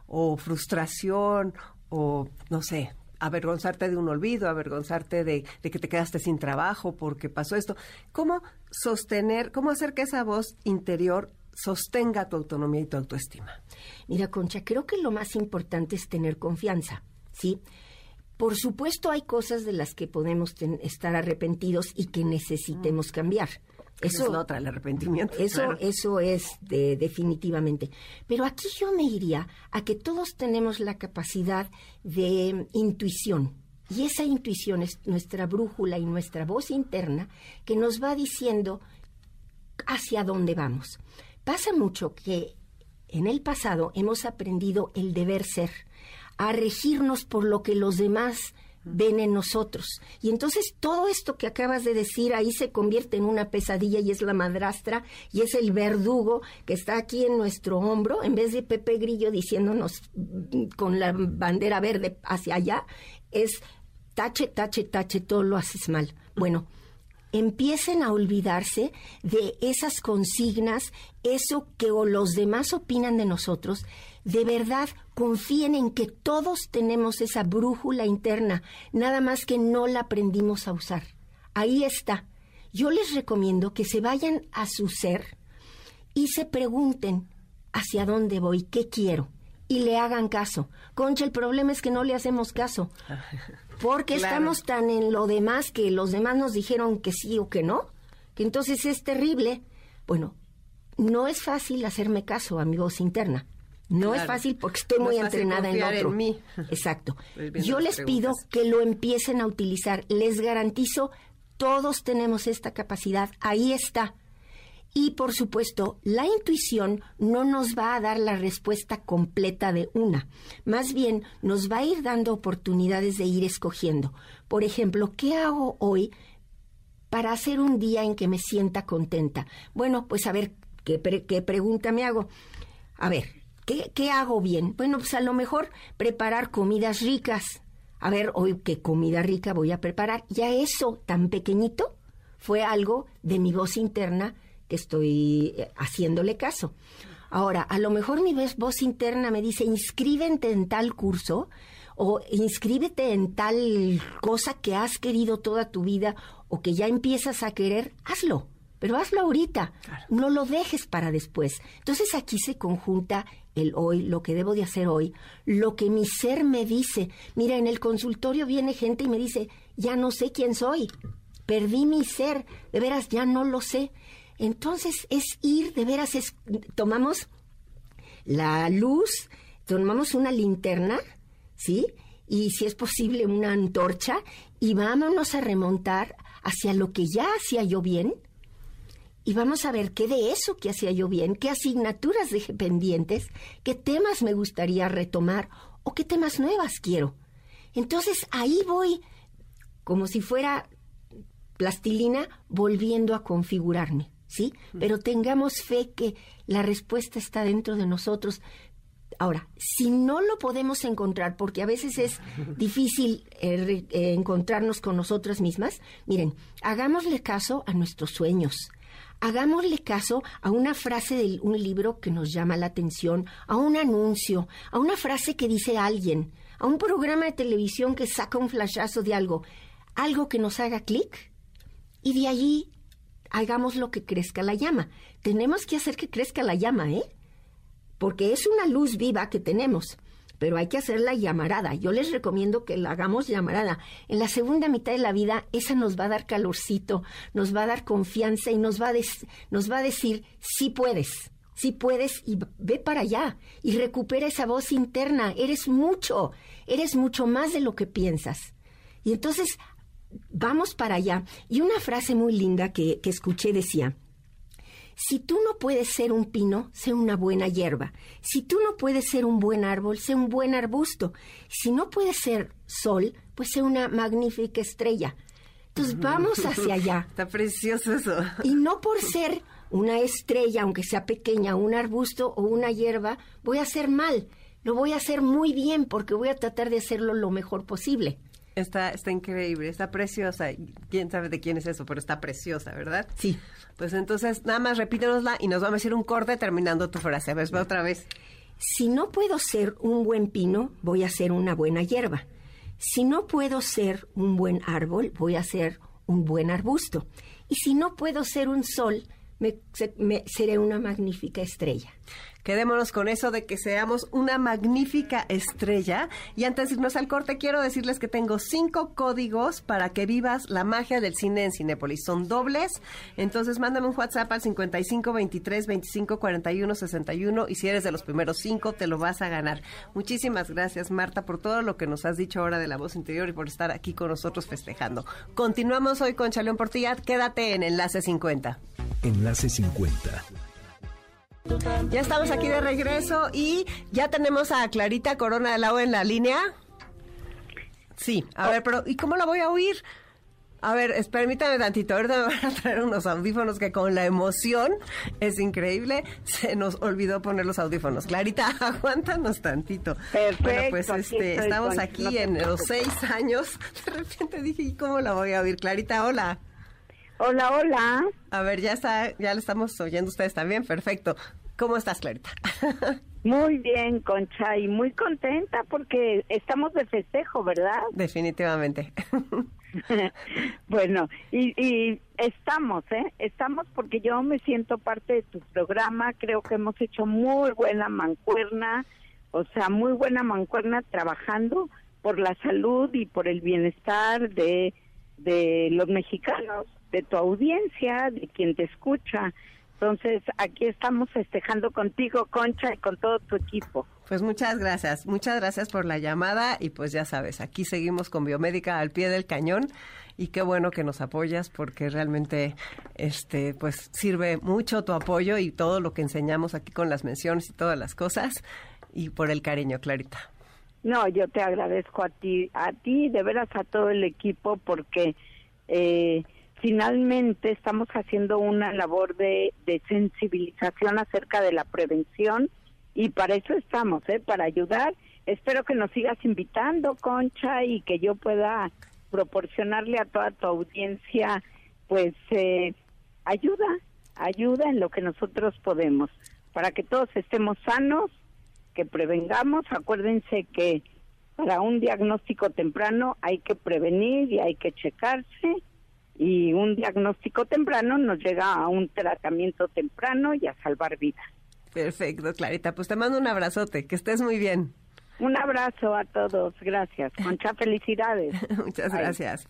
[SPEAKER 1] o frustración o no sé, avergonzarte de un olvido, avergonzarte de, de, que te quedaste sin trabajo porque pasó esto. ¿Cómo sostener, cómo hacer que esa voz interior sostenga tu autonomía y tu autoestima.
[SPEAKER 3] Mira, Concha, creo que lo más importante es tener confianza, ¿sí? Por supuesto hay cosas de las que podemos estar arrepentidos y que necesitemos cambiar.
[SPEAKER 1] Eso es la otra, el arrepentimiento.
[SPEAKER 3] Eso, eso es de, definitivamente. Pero aquí yo me iría a que todos tenemos la capacidad de intuición. Y esa intuición es nuestra brújula y nuestra voz interna que nos va diciendo hacia dónde vamos. Pasa mucho que en el pasado hemos aprendido el deber ser, a regirnos por lo que los demás ven en nosotros. Y entonces todo esto que acabas de decir ahí se convierte en una pesadilla y es la madrastra y es el verdugo que está aquí en nuestro hombro, en vez de Pepe Grillo diciéndonos con la bandera verde hacia allá, es tache, tache, tache, todo lo haces mal. Bueno, empiecen a olvidarse de esas consignas, eso que los demás opinan de nosotros, de verdad confíen en que todos tenemos esa brújula interna, nada más que no la aprendimos a usar. Ahí está. Yo les recomiendo que se vayan a su ser y se pregunten hacia dónde voy, qué quiero, y le hagan caso. Concha, el problema es que no le hacemos caso. (laughs) Porque estamos tan en lo demás que los demás nos dijeron que sí o que no, que entonces es terrible. Bueno, no es fácil hacerme caso a mi voz interna. No es fácil porque estoy muy entrenada en otro.
[SPEAKER 1] mí.
[SPEAKER 3] Exacto. (laughs) Yo les pido que lo empiecen a utilizar. Les garantizo, todos tenemos esta capacidad. Ahí está. Y por supuesto, la intuición no nos va a dar la respuesta completa de una. Más bien, nos va a ir dando oportunidades de ir escogiendo. Por ejemplo, ¿qué hago hoy para hacer un día en que me sienta contenta? Bueno, pues a ver, ¿qué, qué pregunta me hago? A ver, ¿qué, ¿qué hago bien? Bueno, pues a lo mejor preparar comidas ricas. A ver, hoy qué comida rica voy a preparar. Ya eso tan pequeñito fue algo de mi voz interna que estoy eh, haciéndole caso. Ahora, a lo mejor mi voz interna me dice, inscríbete en tal curso o inscríbete en tal cosa que has querido toda tu vida o que ya empiezas a querer, hazlo, pero hazlo ahorita, no lo dejes para después. Entonces aquí se conjunta el hoy, lo que debo de hacer hoy, lo que mi ser me dice. Mira, en el consultorio viene gente y me dice, ya no sé quién soy, perdí mi ser, de veras ya no lo sé. Entonces es ir, de veras, es, tomamos la luz, tomamos una linterna, ¿sí? Y si es posible una antorcha y vámonos a remontar hacia lo que ya hacía yo bien y vamos a ver qué de eso que hacía yo bien, qué asignaturas dejé pendientes, qué temas me gustaría retomar o qué temas nuevas quiero. Entonces ahí voy como si fuera plastilina volviendo a configurarme. ¿sí? Pero tengamos fe que la respuesta está dentro de nosotros. Ahora, si no lo podemos encontrar, porque a veces es (laughs) difícil eh, eh, encontrarnos con nosotras mismas, miren, hagámosle caso a nuestros sueños, hagámosle caso a una frase de un libro que nos llama la atención, a un anuncio, a una frase que dice alguien, a un programa de televisión que saca un flashazo de algo, algo que nos haga clic, y de allí hagamos lo que crezca la llama. Tenemos que hacer que crezca la llama, ¿eh? Porque es una luz viva que tenemos, pero hay que hacerla llamarada. Yo les recomiendo que la hagamos llamarada. En la segunda mitad de la vida, esa nos va a dar calorcito, nos va a dar confianza y nos va a, nos va a decir, sí puedes, sí puedes y ve para allá y recupera esa voz interna. Eres mucho, eres mucho más de lo que piensas. Y entonces vamos para allá. Y una frase muy linda que, escuché decía, si tú no puedes ser un pino, sé una buena hierba. Si tú no puedes ser un buen árbol, sé un buen arbusto. Si no puedes ser sol, pues sé una magnífica estrella. Entonces vamos hacia allá. (laughs)
[SPEAKER 1] Está precioso eso.
[SPEAKER 3] Y no por ser una estrella, aunque sea pequeña, un arbusto o una hierba, voy a hacer mal. Lo voy a hacer muy bien porque voy a tratar de hacerlo lo mejor posible.
[SPEAKER 1] Está, está increíble, está preciosa. Quién sabe de quién es eso, pero está preciosa, ¿verdad?
[SPEAKER 3] Sí.
[SPEAKER 1] Pues entonces, nada más repítenosla y nos vamos a decir un corte terminando tu frase. A ver, otra vez.
[SPEAKER 3] Si no puedo ser un buen pino, voy a ser una buena hierba. Si no puedo ser un buen árbol, voy a ser un buen arbusto. Y si no puedo ser un sol, me, seré una magnífica estrella.
[SPEAKER 1] Quedémonos con eso de que seamos una magnífica estrella. Y antes de irnos al corte, quiero decirles que tengo cinco códigos para que vivas la magia del cine en Cinépolis. Son dobles. Entonces, mándame un WhatsApp al 55 23 25 41 61 y si eres de los primeros cinco, te lo vas a ganar. Muchísimas gracias, Marta, por todo lo que nos has dicho ahora de la voz interior y por estar aquí con nosotros festejando. Continuamos hoy con Chaleón Portilla. Quédate en Enlace 50.
[SPEAKER 4] Enlace 50
[SPEAKER 1] ya estamos aquí de regreso y ya tenemos a Clarita Corona del Agua en la línea. Sí, a ver, pero ¿y cómo la voy a oír? A ver, permítame tantito, ahorita me van a traer unos audífonos que con la emoción es increíble, se nos olvidó poner los audífonos. Clarita, (laughs) aguántanos tantito.
[SPEAKER 5] Perfecto. Bueno,
[SPEAKER 1] pues este, estamos aquí en los seis años. De repente dije, ¿y cómo la voy a oír? Clarita, hola.
[SPEAKER 5] Hola, hola.
[SPEAKER 1] A ver, ya está, ya le estamos oyendo ustedes también, perfecto. ¿Cómo estás, Clarita? (laughs)
[SPEAKER 5] Muy bien, Concha, y muy contenta porque estamos de festejo, ¿verdad?
[SPEAKER 1] Definitivamente. (laughs)
[SPEAKER 5] bueno, y, y, estamos, ¿eh? Estamos porque yo me siento parte de tu programa, creo que hemos hecho muy buena mancuerna, o sea, muy buena mancuerna trabajando por la salud y por el bienestar de, de los mexicanos, de tu audiencia, de quien te escucha. Entonces, aquí estamos festejando contigo, Concha, y con todo tu equipo.
[SPEAKER 1] Pues muchas gracias, muchas gracias por la llamada y pues ya sabes, aquí seguimos con Biomédica al pie del cañón y qué bueno que nos apoyas porque realmente este pues sirve mucho tu apoyo y todo lo que enseñamos aquí con las menciones y todas las cosas y por el cariño, Clarita.
[SPEAKER 5] No, yo te agradezco a ti, a ti, de veras a todo el equipo porque eh, finalmente estamos haciendo una labor de, sensibilización acerca de la prevención y para eso estamos, ¿eh? para ayudar. Espero que nos sigas invitando, Concha, y que yo pueda proporcionarle a toda tu audiencia, pues, eh, ayuda, ayuda en lo que nosotros podemos, para que todos estemos sanos, que prevengamos. Acuérdense que para un diagnóstico temprano hay que prevenir y hay que checarse y un diagnóstico temprano nos llega a un tratamiento temprano y a salvar vidas.
[SPEAKER 1] Perfecto, Clarita. Pues te mando un abrazote, que estés muy bien.
[SPEAKER 5] Un abrazo a todos, gracias. (laughs) Muchas felicidades.
[SPEAKER 1] Muchas gracias.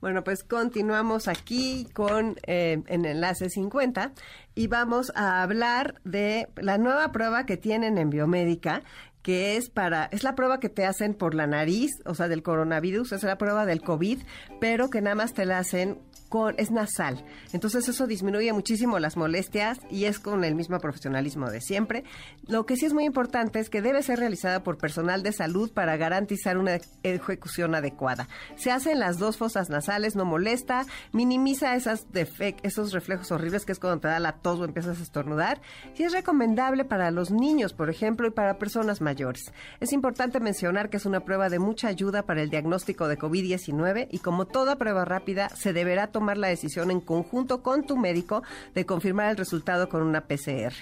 [SPEAKER 1] Bueno, pues continuamos aquí con eh, en Enlace 50 y vamos a hablar de la nueva prueba que tienen en biomédica que es para, es la prueba que te hacen por la nariz, o sea, del coronavirus, es la prueba del COVID, pero que nada más te la hacen es nasal. Entonces eso disminuye muchísimo las molestias y es con el mismo profesionalismo de siempre. Lo que sí es muy importante es que debe ser realizada por personal de salud para garantizar una ejecución adecuada. Se hacen las dos fosas nasales, no molesta, minimiza esas esos reflejos horribles que es cuando te da la tos o empiezas a estornudar. Y es recomendable para los niños, por ejemplo, y para personas mayores. Es importante mencionar que es una prueba de mucha ayuda para el diagnóstico de COVID-19 y como toda prueba rápida se deberá tomar tomar la decisión en conjunto con tu médico de confirmar el resultado con una PCR.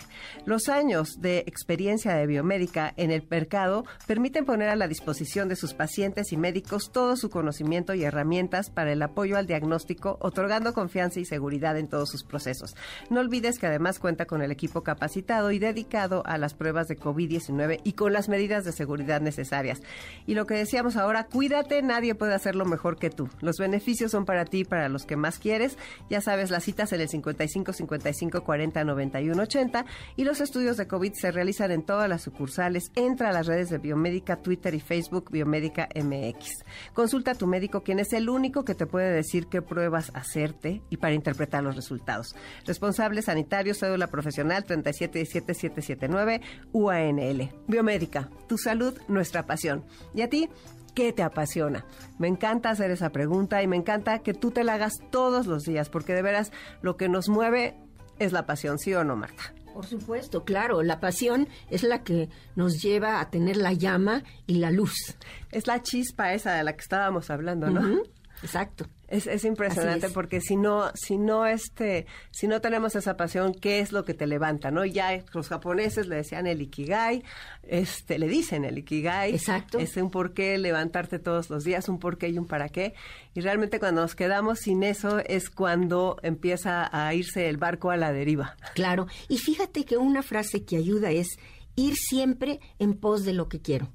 [SPEAKER 1] Los años de experiencia de biomédica en el mercado permiten poner a la disposición de sus pacientes y médicos todo su conocimiento y herramientas para el apoyo al diagnóstico, otorgando confianza y seguridad en todos sus procesos. No olvides que además cuenta con el equipo capacitado y dedicado a las pruebas de COVID-19 y con las medidas de seguridad necesarias. Y lo que decíamos ahora, cuídate, nadie puede hacerlo mejor que tú. Los beneficios son para ti y para los que más quieres. Ya sabes, las citas en el 55 55 40 91 80 y los estudios de COVID se realizan en todas las sucursales. Entra a las redes de Biomédica, Twitter y Facebook Biomédica MX. Consulta a tu médico, quien es el único que te puede decir qué pruebas hacerte y para interpretar los resultados. Responsable sanitario, cédula profesional 3777779 UANL. Biomédica, tu salud, nuestra pasión. ¿Y a ti? ¿Qué te apasiona? Me encanta hacer esa pregunta y me encanta que tú te la hagas todos los días, porque de veras lo que nos mueve es la pasión, ¿sí o no, Marta?
[SPEAKER 3] Por supuesto, claro, la pasión es la que nos lleva a tener la llama y la luz.
[SPEAKER 1] Es la chispa esa de la que estábamos hablando, ¿no?
[SPEAKER 3] Exacto.
[SPEAKER 1] Es, es impresionante
[SPEAKER 3] es.
[SPEAKER 1] porque si no, si no este, si no tenemos esa pasión, ¿qué es lo que te levanta? ¿No? Ya los japoneses le decían el ikigai, este, le dicen el ikigai.
[SPEAKER 3] Exacto.
[SPEAKER 1] Es un porqué levantarte todos los días, un porqué y un para qué. Y realmente cuando nos quedamos sin eso es cuando empieza a irse el barco a la deriva.
[SPEAKER 3] Claro. Y fíjate que una frase que ayuda es ir siempre en pos de lo que quiero.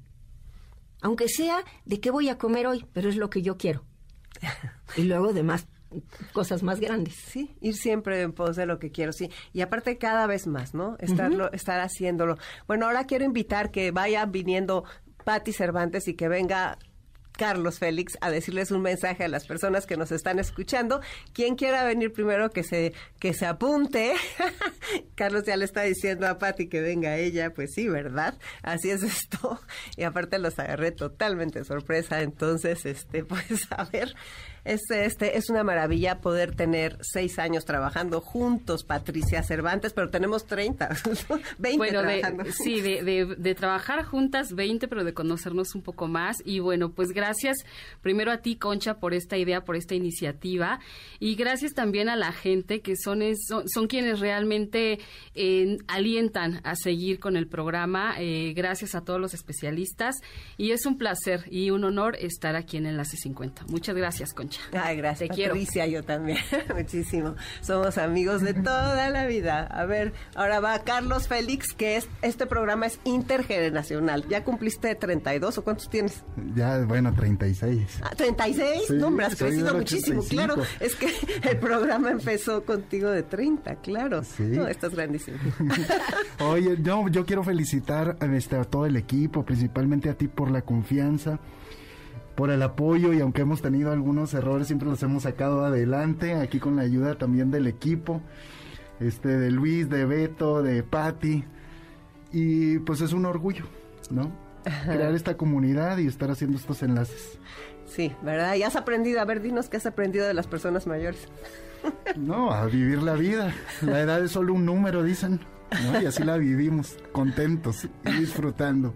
[SPEAKER 3] Aunque sea de qué voy a comer hoy, pero es lo que yo quiero. (laughs) Y luego demás cosas más grandes.
[SPEAKER 1] Sí, ir siempre en pos de lo que quiero, sí. Y aparte cada vez más, ¿no? Estarlo, estar haciéndolo. Bueno, ahora quiero invitar que vaya viniendo Patti Cervantes y que venga Carlos Félix a decirles un mensaje a las personas que nos están escuchando. Quien quiera venir primero que se que se apunte. (laughs) Carlos ya le está diciendo a Patti que venga ella, pues sí, ¿verdad? Así es esto. (laughs) Y aparte los agarré totalmente de sorpresa, entonces este (laughs) pues a ver es, este, es una maravilla poder tener seis años trabajando juntos, Patricia Cervantes, pero tenemos 30, 20 (laughs)
[SPEAKER 6] bueno, de,
[SPEAKER 1] trabajando.
[SPEAKER 6] sí, de, de, de, trabajar juntas 20, pero de conocernos un poco más. Y bueno, pues gracias primero a ti, Concha, por esta idea, por esta iniciativa. Y gracias también a la gente que son, son, son quienes realmente eh, alientan a seguir con el programa. Eh, gracias a todos los especialistas. Y es un placer y un honor estar aquí en Enlace 50. Muchas gracias, Concha.
[SPEAKER 1] Ay, gracias.
[SPEAKER 6] Te
[SPEAKER 1] Patricia,
[SPEAKER 6] quiero.
[SPEAKER 1] yo también. (laughs) Muchísimo. Somos amigos de toda la vida. A ver, ahora va Carlos Félix, que es este programa es intergeneracional. ¿Ya cumpliste 32 o cuántos tienes?
[SPEAKER 7] Ya, bueno, 36.
[SPEAKER 1] Ah, ¿36?
[SPEAKER 7] Sí,
[SPEAKER 1] no, hombre, has crecido muchísimo,
[SPEAKER 7] 85.
[SPEAKER 1] claro. Es que (laughs) el programa empezó contigo de 30, claro.
[SPEAKER 7] Sí.
[SPEAKER 1] No, estás grandísimo. (laughs)
[SPEAKER 7] Oye, no, yo quiero felicitar a, este, a todo el equipo, principalmente a ti por la confianza, por el apoyo y aunque hemos tenido algunos errores, siempre los hemos sacado adelante, aquí con la ayuda también del equipo, este, de Luis, de Beto, de Patti, y pues es un orgullo, ¿no? Crear esta comunidad y estar haciendo estos enlaces.
[SPEAKER 1] Sí, ¿verdad? Y has aprendido, a ver, dinos qué has aprendido de las personas mayores.
[SPEAKER 7] No, a vivir la vida. La edad es solo un número, dicen. ¿No? Y así la vivimos, contentos y disfrutando.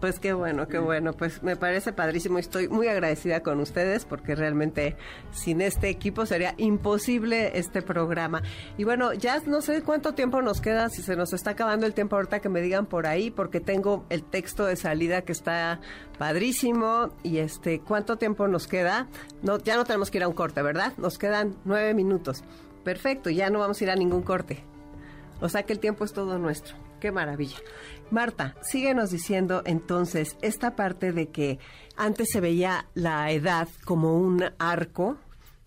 [SPEAKER 1] Pues qué bueno, qué bueno. Pues me parece padrísimo y estoy muy agradecida con ustedes porque realmente sin este equipo sería imposible este programa. Y bueno, ya no sé cuánto tiempo nos queda, si se nos está acabando el tiempo ahorita que me digan por ahí, porque tengo el texto de salida que está padrísimo y este, ¿cuánto tiempo nos queda? No, ya no tenemos que ir a un corte, ¿verdad? Nos quedan nueve minutos. Perfecto, ya no vamos a ir a ningún corte. O sea que el tiempo es todo nuestro. Qué maravilla. Marta, síguenos diciendo entonces esta parte de que antes se veía la edad como un arco,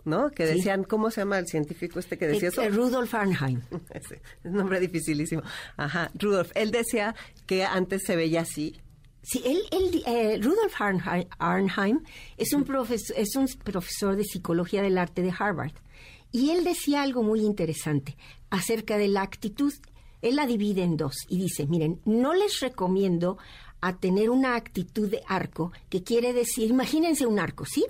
[SPEAKER 1] ¿no? Que
[SPEAKER 3] Sí.
[SPEAKER 1] decían, ¿cómo se llama el científico este que decía eso?
[SPEAKER 3] Eh, Rudolf Arnheim. (laughs)
[SPEAKER 1] Es un nombre dificilísimo. Ajá, Rudolf. Él decía que antes se veía así.
[SPEAKER 3] Sí, él, él, eh, Rudolf Arnheim, Arnheim es, un profesor, es un profesor de psicología del arte de Harvard. Y él decía algo muy interesante acerca de la actitud. Él la divide en dos y dice, miren, no les recomiendo a tener una actitud de arco, que quiere decir, imagínense un arco, ¿sí?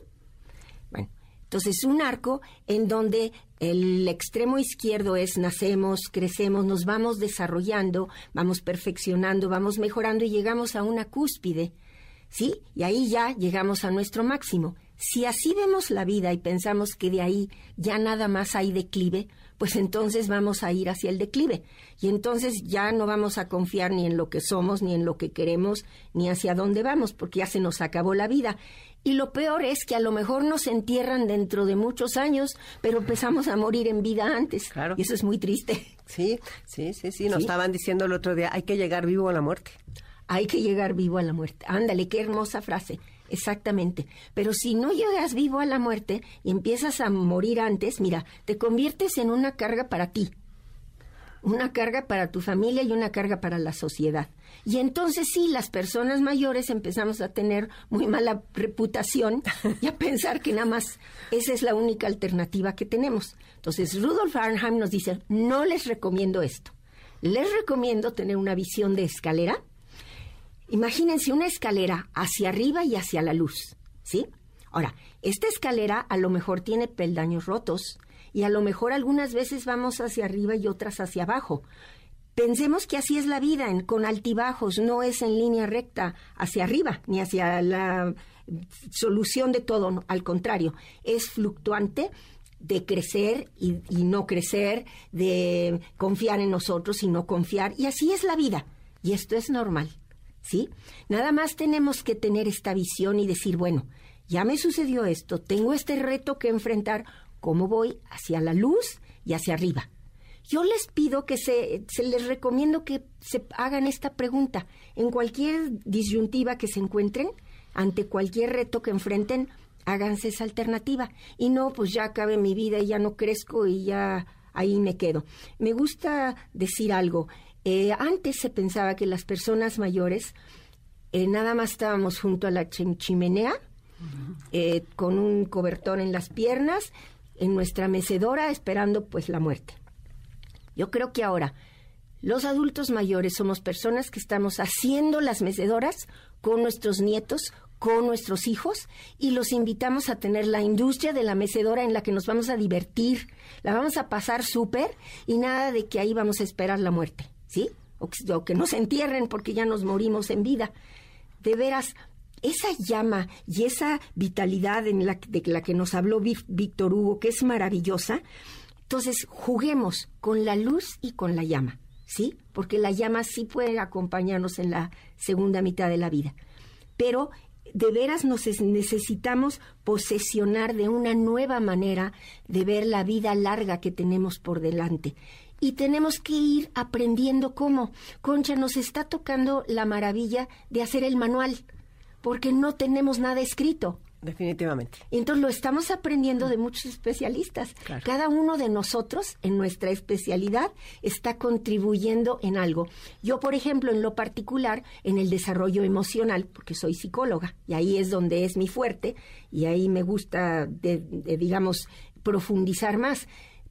[SPEAKER 3] Bueno, entonces un arco en donde el extremo izquierdo es nacemos, crecemos, nos vamos desarrollando, vamos perfeccionando, vamos mejorando y llegamos a una cúspide, ¿sí? Y ahí ya llegamos a nuestro máximo. Si así vemos la vida y pensamos que de ahí ya nada más hay declive, pues entonces vamos a ir hacia el declive. Y entonces ya no vamos a confiar ni en lo que somos, ni en lo que queremos, ni hacia dónde vamos, porque ya se nos acabó la vida. Y lo peor es que a lo mejor nos entierran dentro de muchos años, pero empezamos a morir en vida antes.
[SPEAKER 1] Claro.
[SPEAKER 3] Y eso es muy triste.
[SPEAKER 1] Sí, sí, sí, sí. Nos
[SPEAKER 3] Sí.
[SPEAKER 1] estaban diciendo el otro día, hay que llegar vivo a la muerte.
[SPEAKER 3] Hay que llegar vivo a la muerte. Ándale, qué hermosa frase. Exactamente. Pero si no llegas vivo a la muerte y empiezas a morir antes, mira, te conviertes en una carga para ti. Una carga para tu familia y una carga para la sociedad. Y entonces sí, las personas mayores empezamos a tener muy mala reputación y a pensar que nada más esa es la única alternativa que tenemos. Entonces Rudolf Arnheim nos dice, no les recomiendo esto. Les recomiendo tener una visión de escalera Imagínense una escalera hacia arriba y hacia la luz, ¿sí? Ahora, esta escalera a lo mejor tiene peldaños rotos y a lo mejor algunas veces vamos hacia arriba y otras hacia abajo. Pensemos que así es la vida, con altibajos, no es en línea recta hacia arriba ni hacia la solución de todo, al contrario, es fluctuante de crecer y, no crecer, de confiar en nosotros y no confiar, y así es la vida, y esto es normal, ¿sí? Nada más tenemos que tener esta visión y decir, bueno, ya me sucedió esto, tengo este reto que enfrentar, ¿cómo voy hacia la luz y hacia arriba? Yo les pido que se, se les recomiendo que se hagan esta pregunta en cualquier disyuntiva que se encuentren, ante cualquier reto que enfrenten, háganse esa alternativa. Y no, pues ya acabe mi vida y ya no crezco y ya ahí me quedo. Me gusta decir algo. Eh, antes se pensaba que las personas mayores eh, nada más estábamos junto a la chimenea, eh, con un cobertor en las piernas, en nuestra mecedora, esperando pues la muerte. Yo creo que ahora los adultos mayores somos personas que estamos haciendo las mecedoras con nuestros nietos, con nuestros hijos y los invitamos a tener la industria de la mecedora en la que nos vamos a divertir, la vamos a pasar súper y nada de que ahí vamos a esperar la muerte, ¿sí? O que, o que nos entierren porque ya nos morimos en vida. De veras, esa llama y esa vitalidad en la, de la que nos habló Víctor Hugo, que es maravillosa, entonces, juguemos con la luz y con la llama, ¿sí? Porque la llama sí puede acompañarnos en la segunda mitad de la vida. Pero de veras nos necesitamos posesionar de una nueva manera de ver la vida larga que tenemos por delante. Y tenemos que ir aprendiendo cómo. Concha, nos está tocando la maravilla de hacer el manual, porque no tenemos nada escrito.
[SPEAKER 1] Definitivamente.
[SPEAKER 3] Entonces lo estamos aprendiendo de muchos especialistas. Cada uno de nosotros, en nuestra especialidad, está contribuyendo en algo. Yo, por ejemplo, en lo particular, en el desarrollo emocional, porque soy psicóloga, y ahí es donde es mi fuerte, y ahí me gusta, digamos, profundizar más.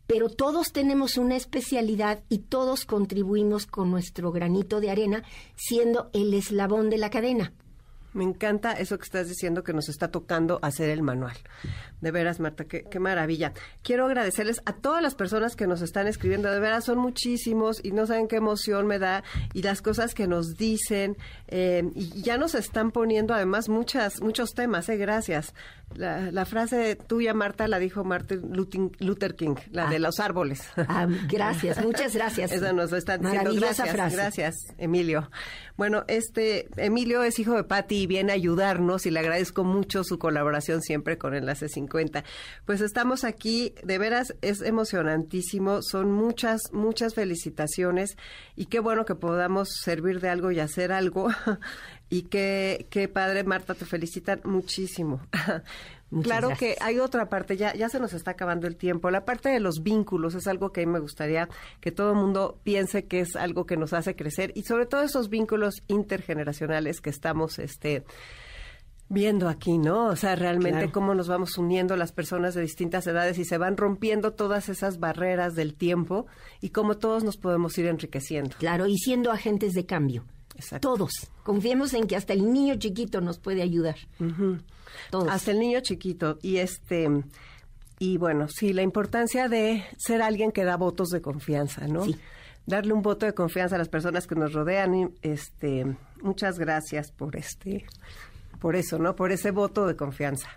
[SPEAKER 3] Pero todos tenemos una especialidad y todos contribuimos con nuestro granito de arena, siendo el eslabón de la cadena.
[SPEAKER 1] Me encanta eso que estás diciendo que nos está tocando hacer el manual. De veras, Marta, qué, maravilla. Quiero agradecerles a todas las personas que nos están escribiendo. De veras, son muchísimos y no saben qué emoción me da y las cosas que nos dicen. Eh, y ya nos están poniendo además muchas, muchos temas. Eh, gracias. La, frase tuya, Marta, la dijo Martin Luther King, la de ah. los árboles.
[SPEAKER 3] Ah, gracias, (laughs) muchas gracias.
[SPEAKER 1] Esa nos está diciendo. Gracias, frase. gracias, Emilio. Bueno, este Emilio es hijo de Patti y viene a ayudarnos y le agradezco mucho su colaboración siempre con Enlace 50. Pues estamos aquí, de veras es emocionantísimo, son muchas, muchas felicitaciones y qué bueno que podamos servir de algo y hacer algo. (laughs) y qué, qué padre, Marta, te felicitan muchísimo. (laughs) claro que hay otra parte, ya, ya se nos está acabando el tiempo. La parte de los vínculos es algo que a mí me gustaría que todo el mundo piense que es algo que nos hace crecer y sobre todo esos vínculos intergeneracionales que estamos este viendo aquí, ¿no? O sea, realmente cómo nos vamos uniendo las personas de distintas edades y se van rompiendo todas esas barreras del tiempo y cómo todos nos podemos ir enriqueciendo.
[SPEAKER 3] Claro, y siendo agentes de cambio. Todos. Confiemos en que hasta el niño chiquito nos puede ayudar.
[SPEAKER 1] Todos. Hasta el niño chiquito. Y este y bueno, sí, la importancia de ser alguien que da votos de confianza, ¿no? Sí. Darle un voto de confianza a las personas que nos rodean. Este, muchas gracias por este, por eso, ¿no? Por ese voto de confianza.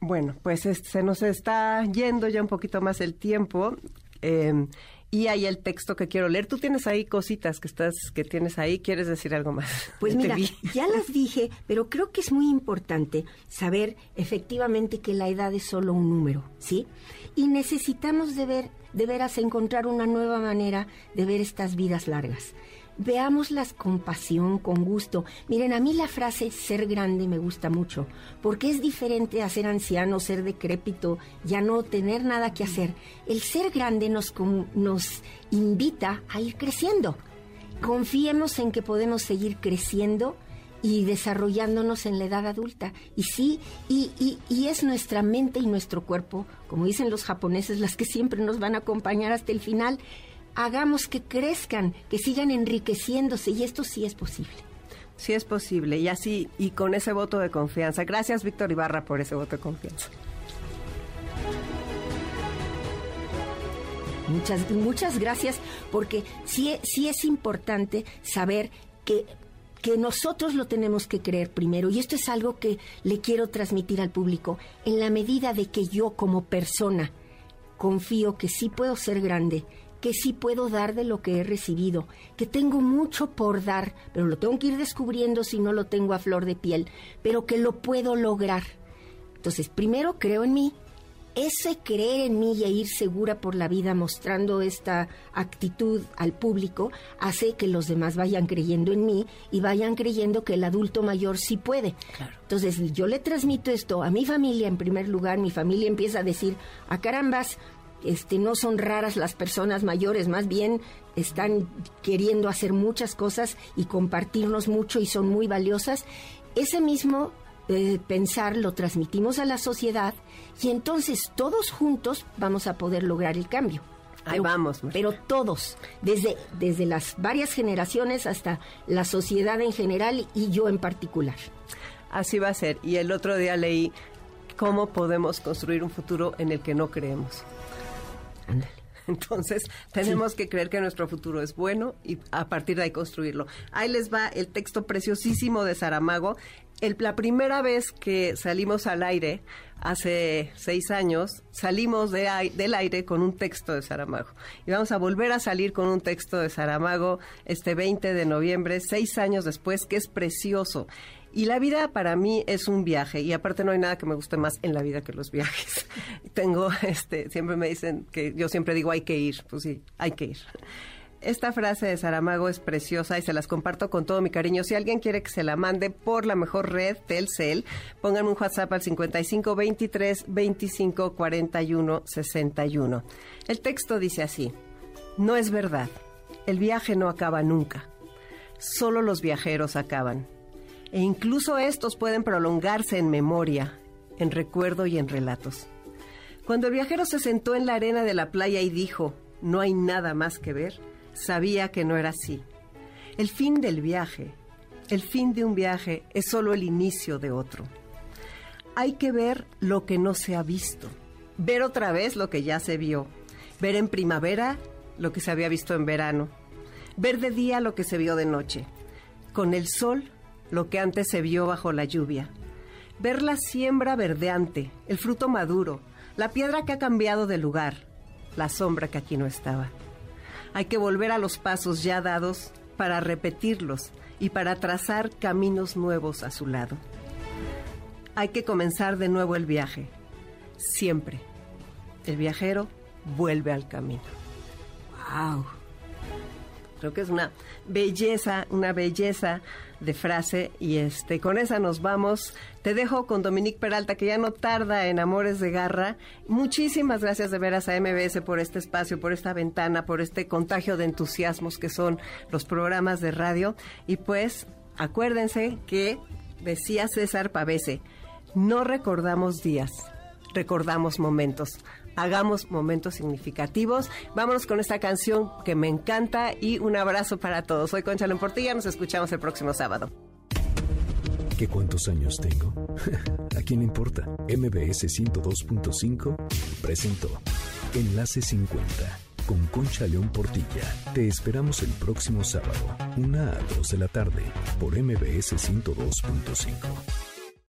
[SPEAKER 1] Bueno, pues se nos está yendo ya un poquito más el tiempo. Eh, y ahí el texto que quiero leer. Tú tienes ahí cositas que estás que tienes ahí, ¿quieres decir algo más?
[SPEAKER 3] Pues (laughs) mira, ya las dije, pero creo que es muy importante saber efectivamente que la edad es solo un número, ¿sí? Y necesitamos de ver de veras encontrar una nueva manera de ver estas vidas largas veámoslas con pasión, con gusto. Miren, a mí la frase ser grande me gusta mucho, porque es diferente a ser anciano, ser decrépito, ya no tener nada que hacer. El ser grande nos, nos invita a ir creciendo. Confiemos en que podemos seguir creciendo y desarrollándonos en la edad adulta. Y sí, y, y, y, es nuestra mente y nuestro cuerpo, como dicen los japoneses, las que siempre nos van a acompañar hasta el final hagamos que crezcan, que sigan enriqueciéndose y esto sí es posible.
[SPEAKER 1] Sí es posible y así y con ese voto de confianza. Gracias Víctor Ibarra por ese voto de confianza.
[SPEAKER 3] Muchas, muchas gracias, porque sí, sí es importante saber que que nosotros lo tenemos que creer primero. Y esto es algo que le quiero transmitir al público. En la medida de que yo como persona confío que sí puedo ser grande, que sí puedo dar de lo que he recibido, que tengo mucho por dar, pero lo tengo que ir descubriendo si no lo tengo a flor de piel, pero que lo puedo lograr. Entonces, primero creo en mí, ese creer en mí y ir segura por la vida mostrando esta actitud al público hace que los demás vayan creyendo en mí y vayan creyendo que el adulto mayor sí puede. Entonces yo le transmito esto a mi familia en primer lugar, mi familia empieza a decir, a ah, carambas, este, no son raras las personas mayores, más bien están queriendo hacer muchas cosas y compartirnos mucho y son muy valiosas. Ese mismo eh, pensar lo transmitimos a la sociedad y entonces todos juntos vamos a poder lograr el cambio.
[SPEAKER 1] Ahí vamos.
[SPEAKER 3] Pero todos, desde, desde las varias generaciones hasta la sociedad en general y yo en particular.
[SPEAKER 1] Así va a ser. Y el otro día leí cómo podemos construir un futuro en el que no creemos. Entonces, tenemos que creer que nuestro futuro es bueno y a partir de ahí construirlo. Ahí les va el texto preciosísimo de Saramago. El, la primera vez que salimos al aire, hace seis años, salimos de, del aire con un texto de Saramago. Y vamos a volver a salir con un texto de Saramago este 20 de noviembre, seis años después, que es precioso. Y la vida para mí es un viaje y aparte no hay nada que me guste más en la vida que los viajes. (laughs) Tengo, este, siempre me dicen que yo siempre digo hay que ir, pues sí, hay que ir. Esta frase de Saramago es preciosa y se las comparto con todo mi cariño. Si alguien quiere que se la mande por la mejor red Telcel, pónganme un WhatsApp al 55 23 25 41 61. El texto dice así: No es verdad. El viaje no acaba nunca. Solo los viajeros acaban e incluso estos pueden prolongarse en memoria, en recuerdo y en relatos. Cuando el viajero se sentó en la arena de la playa y dijo, no hay nada más que ver, sabía que no era así. El fin del viaje, el fin de un viaje es solo el inicio de otro. Hay que ver lo que no se ha visto, ver otra vez lo que ya se vio, ver en primavera lo que se había visto en verano, ver de día lo que se vio de noche. Con el sol lo que antes se vio bajo la lluvia. Ver la siembra verdeante, el fruto maduro, la piedra que ha cambiado de lugar, la sombra que aquí no estaba. Hay que volver a los pasos ya dados para repetirlos y para trazar caminos nuevos a su lado. Hay que comenzar de nuevo el viaje. Siempre. El viajero vuelve al camino. ¡Wow! Creo que es una belleza, una belleza de frase y este con esa nos vamos. Te dejo con Dominique Peralta que ya no tarda en Amores de Garra. Muchísimas gracias de veras a MBS por este espacio, por esta ventana, por este contagio de entusiasmos que son los programas de radio y pues acuérdense que decía César Pavese, no recordamos días, recordamos momentos hagamos momentos significativos. Vámonos con esta canción que me encanta y un abrazo para todos. Soy Concha Portilla, nos escuchamos el próximo sábado.
[SPEAKER 4] ¿Qué cuántos años tengo? (laughs) ¿A quién le importa? MBS 102.5 presentó Enlace 50 con Concha León Portilla. Te esperamos el próximo sábado, una a 2 de la tarde, por MBS 102.5.